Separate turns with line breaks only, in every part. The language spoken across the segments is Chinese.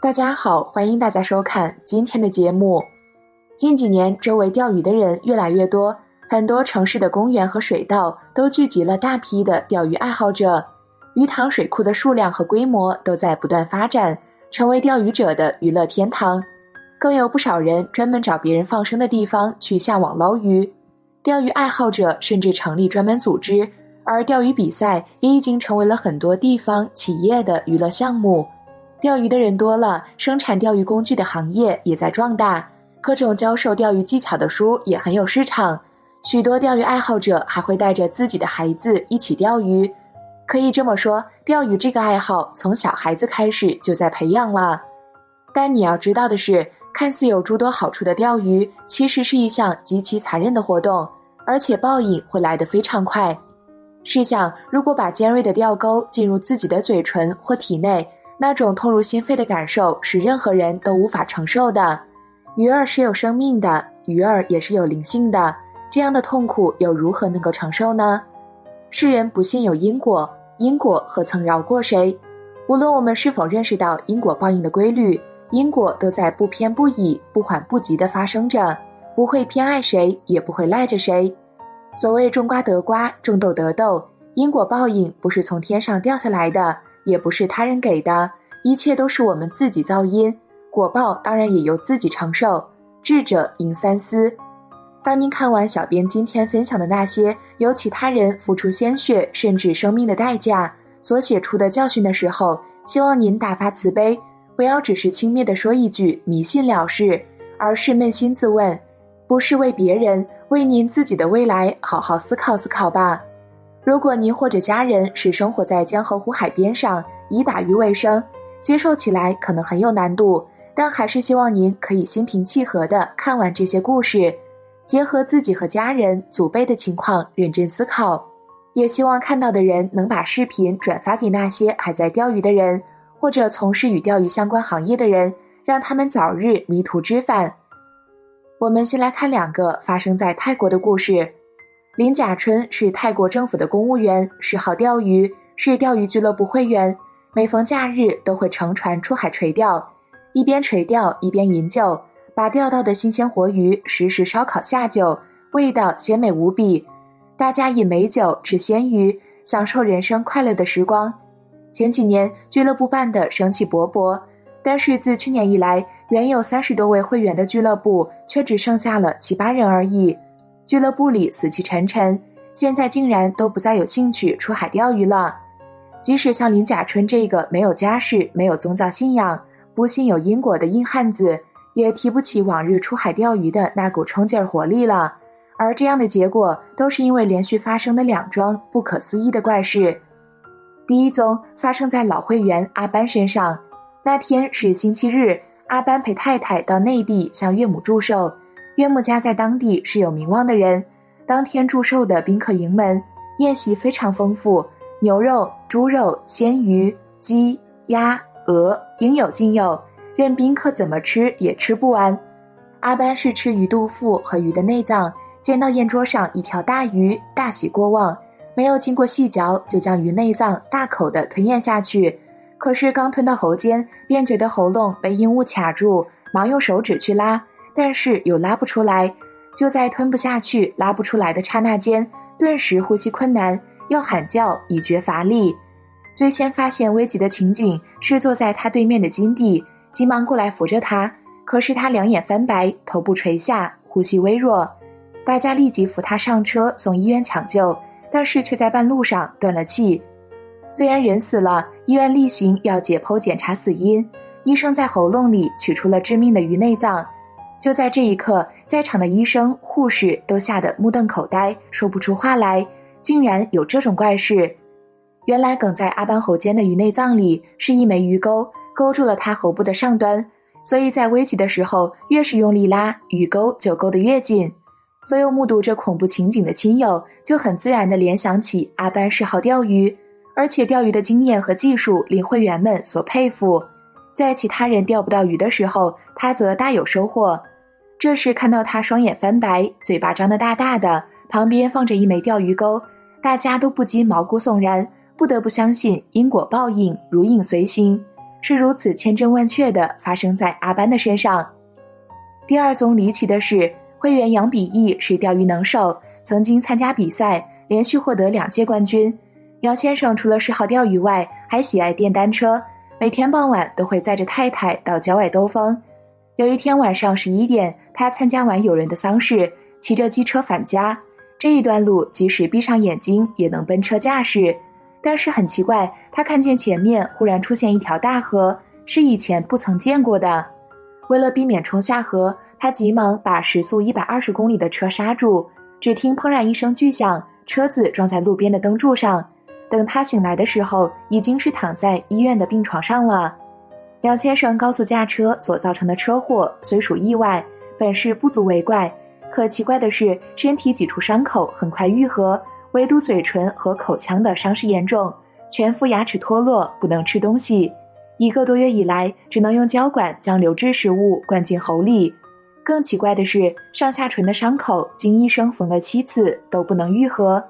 大家好，欢迎大家收看今天的节目。近几年，周围钓鱼的人越来越多，很多城市的公园和水道都聚集了大批的钓鱼爱好者，鱼塘水库的数量和规模都在不断发展，成为钓鱼者的娱乐天堂。更有不少人专门找别人放生的地方去下网捞鱼，钓鱼爱好者甚至成立专门组织，而钓鱼比赛也已经成为了很多地方企业的娱乐项目。钓鱼的人多了，生产钓鱼工具的行业也在壮大，各种教授钓鱼技巧的书也很有市场。许多钓鱼爱好者还会带着自己的孩子一起钓鱼，可以这么说，钓鱼这个爱好从小孩子开始就在培养了。但你要知道的是，看似有诸多好处的钓鱼，其实是一项极其残忍的活动，而且报应会来得非常快。试想，如果把尖锐的钓钩进入自己的嘴唇或体内，那种痛入心扉的感受是任何人都无法承受的。鱼儿是有生命的，鱼儿也是有灵性的，这样的痛苦又如何能够承受呢？世人不信有因果，因果何曾饶过谁？无论我们是否认识到因果报应的规律，因果都在不偏不倚、不缓不急地发生着，不会偏爱谁，也不会赖着谁。所谓种瓜得瓜，种豆得豆，因果报应不是从天上掉下来的。也不是他人给的，一切都是我们自己造因，果报当然也由自己承受。智者应三思。当您看完小编今天分享的那些由其他人付出鲜血甚至生命的代价所写出的教训的时候，希望您大发慈悲，不要只是轻蔑地说一句迷信了事，而是扪心自问，不是为别人，为您自己的未来好好思考思考吧。如果您或者家人是生活在江河湖海边上，以打鱼为生，接受起来可能很有难度，但还是希望您可以心平气和地看完这些故事，结合自己和家人、祖辈的情况认真思考。也希望看到的人能把视频转发给那些还在钓鱼的人，或者从事与钓鱼相关行业的人，让他们早日迷途知返。我们先来看两个发生在泰国的故事。林甲春是泰国政府的公务员，嗜好钓鱼，是钓鱼俱乐部会员。每逢假日都会乘船出海垂钓，一边垂钓一边饮酒，把钓到的新鲜活鱼实时烧烤下酒，味道鲜美无比。大家饮美酒，吃鲜鱼，享受人生快乐的时光。前几年俱乐部办得生气勃勃，但是自去年以来，原有三十多位会员的俱乐部却只剩下了七八人而已。俱乐部里死气沉沉，现在竟然都不再有兴趣出海钓鱼了。即使像林甲春这个没有家世、没有宗教信仰、不信有因果的硬汉子，也提不起往日出海钓鱼的那股冲劲儿活力了。而这样的结果，都是因为连续发生的两桩不可思议的怪事。第一宗发生在老会员阿班身上。那天是星期日，阿班陪太太到内地向岳母祝寿。岳母家在当地是有名望的人，当天祝寿的宾客盈门，宴席非常丰富，牛肉、猪肉、鲜鱼、鸡、鸭、鹅应有尽有，任宾客怎么吃也吃不完。阿班是吃鱼肚腹和鱼的内脏，见到宴桌上一条大鱼，大喜过望，没有经过细嚼就将鱼内脏大口的吞咽下去。可是刚吞到喉间，便觉得喉咙被硬物卡住，忙用手指去拉。但是又拉不出来，就在吞不下去、拉不出来的刹那间，顿时呼吸困难，要喊叫以绝乏力。最先发现危急的情景是坐在他对面的金帝，急忙过来扶着他。可是他两眼翻白，头部垂下，呼吸微弱。大家立即扶他上车送医院抢救，但是却在半路上断了气。虽然人死了，医院例行要解剖检查死因，医生在喉咙里取出了致命的鱼内脏。就在这一刻，在场的医生、护士都吓得目瞪口呆，说不出话来。竟然有这种怪事！原来梗在阿班喉间的鱼内脏里是一枚鱼钩，勾住了他喉部的上端，所以在危急的时候，越是用力拉，鱼钩就勾得越紧。所有目睹这恐怖情景的亲友，就很自然地联想起阿班嗜好钓鱼，而且钓鱼的经验和技术令会员们所佩服。在其他人钓不到鱼的时候，他则大有收获。这时看到他双眼翻白，嘴巴张得大大的，旁边放着一枚钓鱼钩，大家都不禁毛骨悚然，不得不相信因果报应如影随形。是如此千真万确的发生在阿班的身上。第二宗离奇的是，会员杨比翼是钓鱼能手，曾经参加比赛，连续获得两届冠军。杨先生除了嗜好钓鱼外，还喜爱电单车，每天傍晚都会载着太太到郊外兜风。有一天晚上十一点，他参加完友人的丧事，骑着机车返家。这一段路，即使闭上眼睛也能奔车驾驶。但是很奇怪，他看见前面忽然出现一条大河，是以前不曾见过的。为了避免冲下河，他急忙把时速一百二十公里的车刹住。只听砰然一声巨响，车子撞在路边的灯柱上。等他醒来的时候，已经是躺在医院的病床上了。杨先生高速驾车所造成的车祸虽属意外，本是不足为怪。可奇怪的是，身体几处伤口很快愈合，唯独嘴唇和口腔的伤势严重，全副牙齿脱落，不能吃东西。一个多月以来，只能用胶管将流质食物灌进喉里。更奇怪的是，上下唇的伤口经医生缝了七次都不能愈合，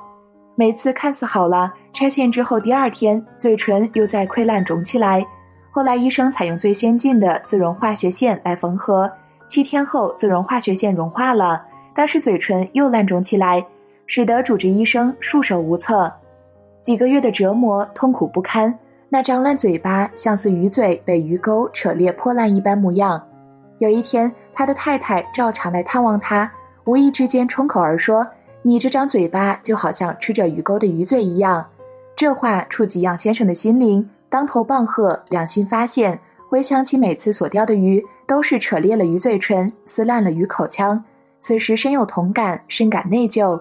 每次看似好了，拆线之后第二天嘴唇又在溃烂肿起来。后来医生采用最先进的自溶化学线来缝合，七天后自溶化学线融化了，但是嘴唇又烂肿起来，使得主治医生束手无策。几个月的折磨，痛苦不堪。那张烂嘴巴像似鱼嘴被鱼钩扯裂破烂一般模样。有一天，他的太太照常来探望他，无意之间冲口而说：“你这张嘴巴就好像吃着鱼钩的鱼嘴一样。”这话触及杨先生的心灵，当头棒喝，良心发现。回想起每次所钓的鱼都是扯裂了鱼嘴唇，撕烂了鱼口腔，此时深有同感，深感内疚。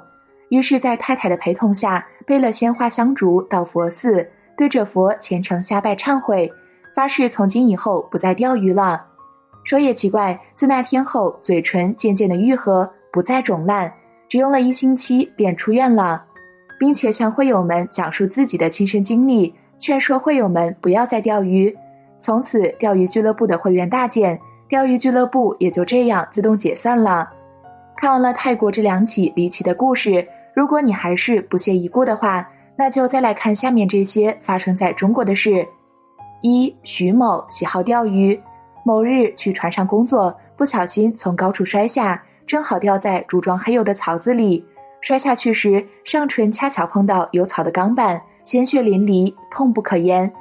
于是，在太太的陪同下，背了鲜花香烛到佛寺。对着佛虔诚下拜忏悔，发誓从今以后不再钓鱼了。说也奇怪，自那天后，嘴唇渐渐的愈合，不再肿烂，只用了一星期便出院了，并且向会友们讲述自己的亲身经历，劝说会友们不要再钓鱼。从此，钓鱼俱乐部的会员大减，钓鱼俱乐部也就这样自动解散了。看完了泰国这两起离奇的故事，如果你还是不屑一顾的话，那就再来看下面这些发生在中国的事：一徐某喜好钓鱼，某日去船上工作，不小心从高处摔下，正好掉在竹状黑油的槽子里。摔下去时，上唇恰巧碰到有草的钢板，鲜血淋漓，痛不可言。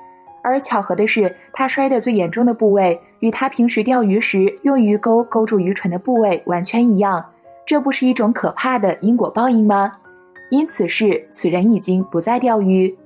而巧合的是，他摔得最严重的部位与他平时钓鱼时用鱼钩勾住鱼唇的部位完全一样，这不是一种可怕的因果报应吗？因此事，此人已经不再钓鱼。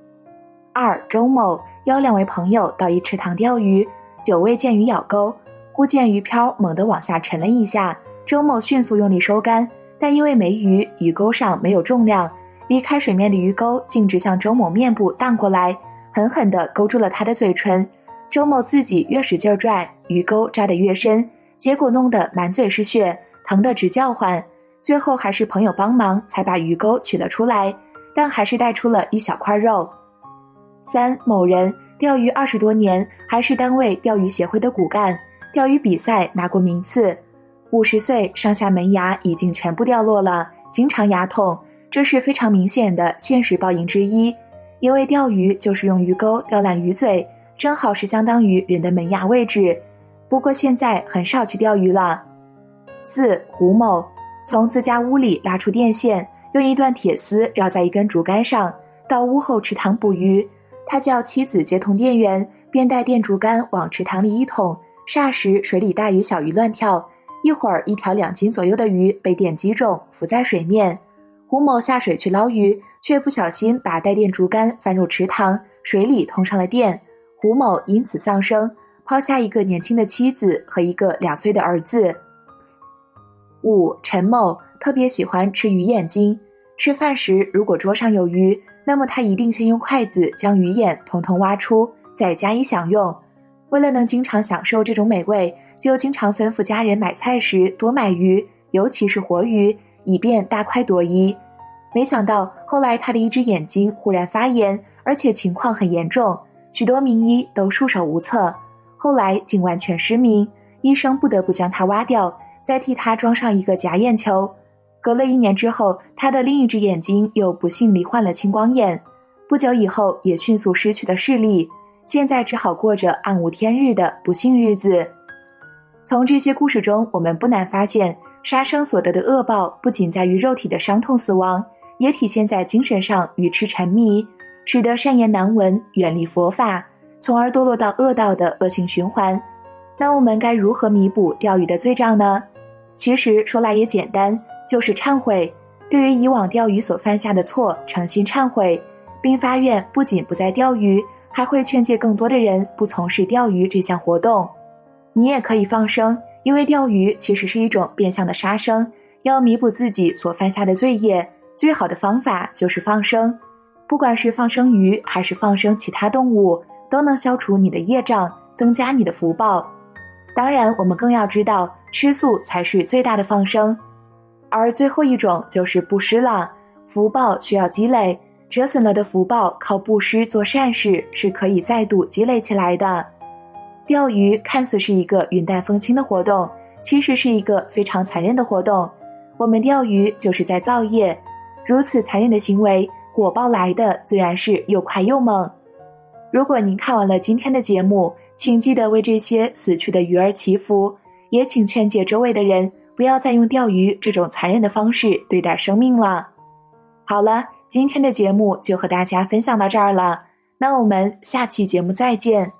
二周某邀两位朋友到一池塘钓鱼，久未见鱼咬钩，忽见鱼漂猛地往下沉了一下，周某迅速用力收竿，但因为没鱼，鱼钩上没有重量，离开水面的鱼钩径直向周某面部荡过来，狠狠地勾住了他的嘴唇。周某自己越使劲拽，鱼钩扎得越深，结果弄得满嘴是血，疼得直叫唤。最后还是朋友帮忙才把鱼钩取了出来，但还是带出了一小块肉。三某人钓鱼二十多年，还是单位钓鱼协会的骨干，钓鱼比赛拿过名次。五十岁，上下门牙已经全部掉落了，经常牙痛，这是非常明显的现实报应之一。因为钓鱼就是用鱼钩钓烂鱼嘴，正好是相当于人的门牙位置。不过现在很少去钓鱼了。四胡某。从自家屋里拉出电线，用一段铁丝绕在一根竹竿上，到屋后池塘捕鱼。他叫妻子接通电源，便带电竹竿往池塘里一捅，霎时水里大鱼小鱼乱跳。一会儿，一条两斤左右的鱼被电击中，浮在水面。胡某下水去捞鱼，却不小心把带电竹竿翻入池塘，水里通上了电。胡某因此丧生，抛下一个年轻的妻子和一个两岁的儿子。五陈某特别喜欢吃鱼眼睛，吃饭时如果桌上有鱼，那么他一定先用筷子将鱼眼统统挖出，再加以享用。为了能经常享受这种美味，就经常吩咐家人买菜时多买鱼，尤其是活鱼，以便大快朵颐。没想到后来他的一只眼睛忽然发炎，而且情况很严重，许多名医都束手无策，后来竟完全失明，医生不得不将他挖掉。再替他装上一个假眼球，隔了一年之后，他的另一只眼睛又不幸罹患了青光眼，不久以后也迅速失去了视力。现在只好过着暗无天日的不幸日子。从这些故事中，我们不难发现，杀生所得的恶报不仅在于肉体的伤痛死亡，也体现在精神上与痴沉迷，使得善言难闻，远离佛法，从而堕落到恶道的恶性循环。那我们该如何弥补钓鱼的罪账呢？其实说来也简单，就是忏悔，对于以往钓鱼所犯下的错，诚心忏悔，并发愿不仅不再钓鱼，还会劝诫更多的人不从事钓鱼这项活动。你也可以放生，因为钓鱼其实是一种变相的杀生。要弥补自己所犯下的罪业，最好的方法就是放生。不管是放生鱼还是放生其他动物，都能消除你的业障，增加你的福报。当然，我们更要知道，吃素才是最大的放生。而最后一种就是布施了，福报需要积累，折损了的福报靠布施做善事是可以再度积累起来的。钓鱼看似是一个云淡风轻的活动，其实是一个非常残忍的活动。我们钓鱼就是在造业，如此残忍的行为，果报来的自然是又快又猛。如果您看完了今天的节目，请记得为这些死去的鱼儿祈福，也请劝诫周围的人不要再用钓鱼这种残忍的方式对待生命了。好了，今天的节目就和大家分享到这儿了，那我们下期节目再见。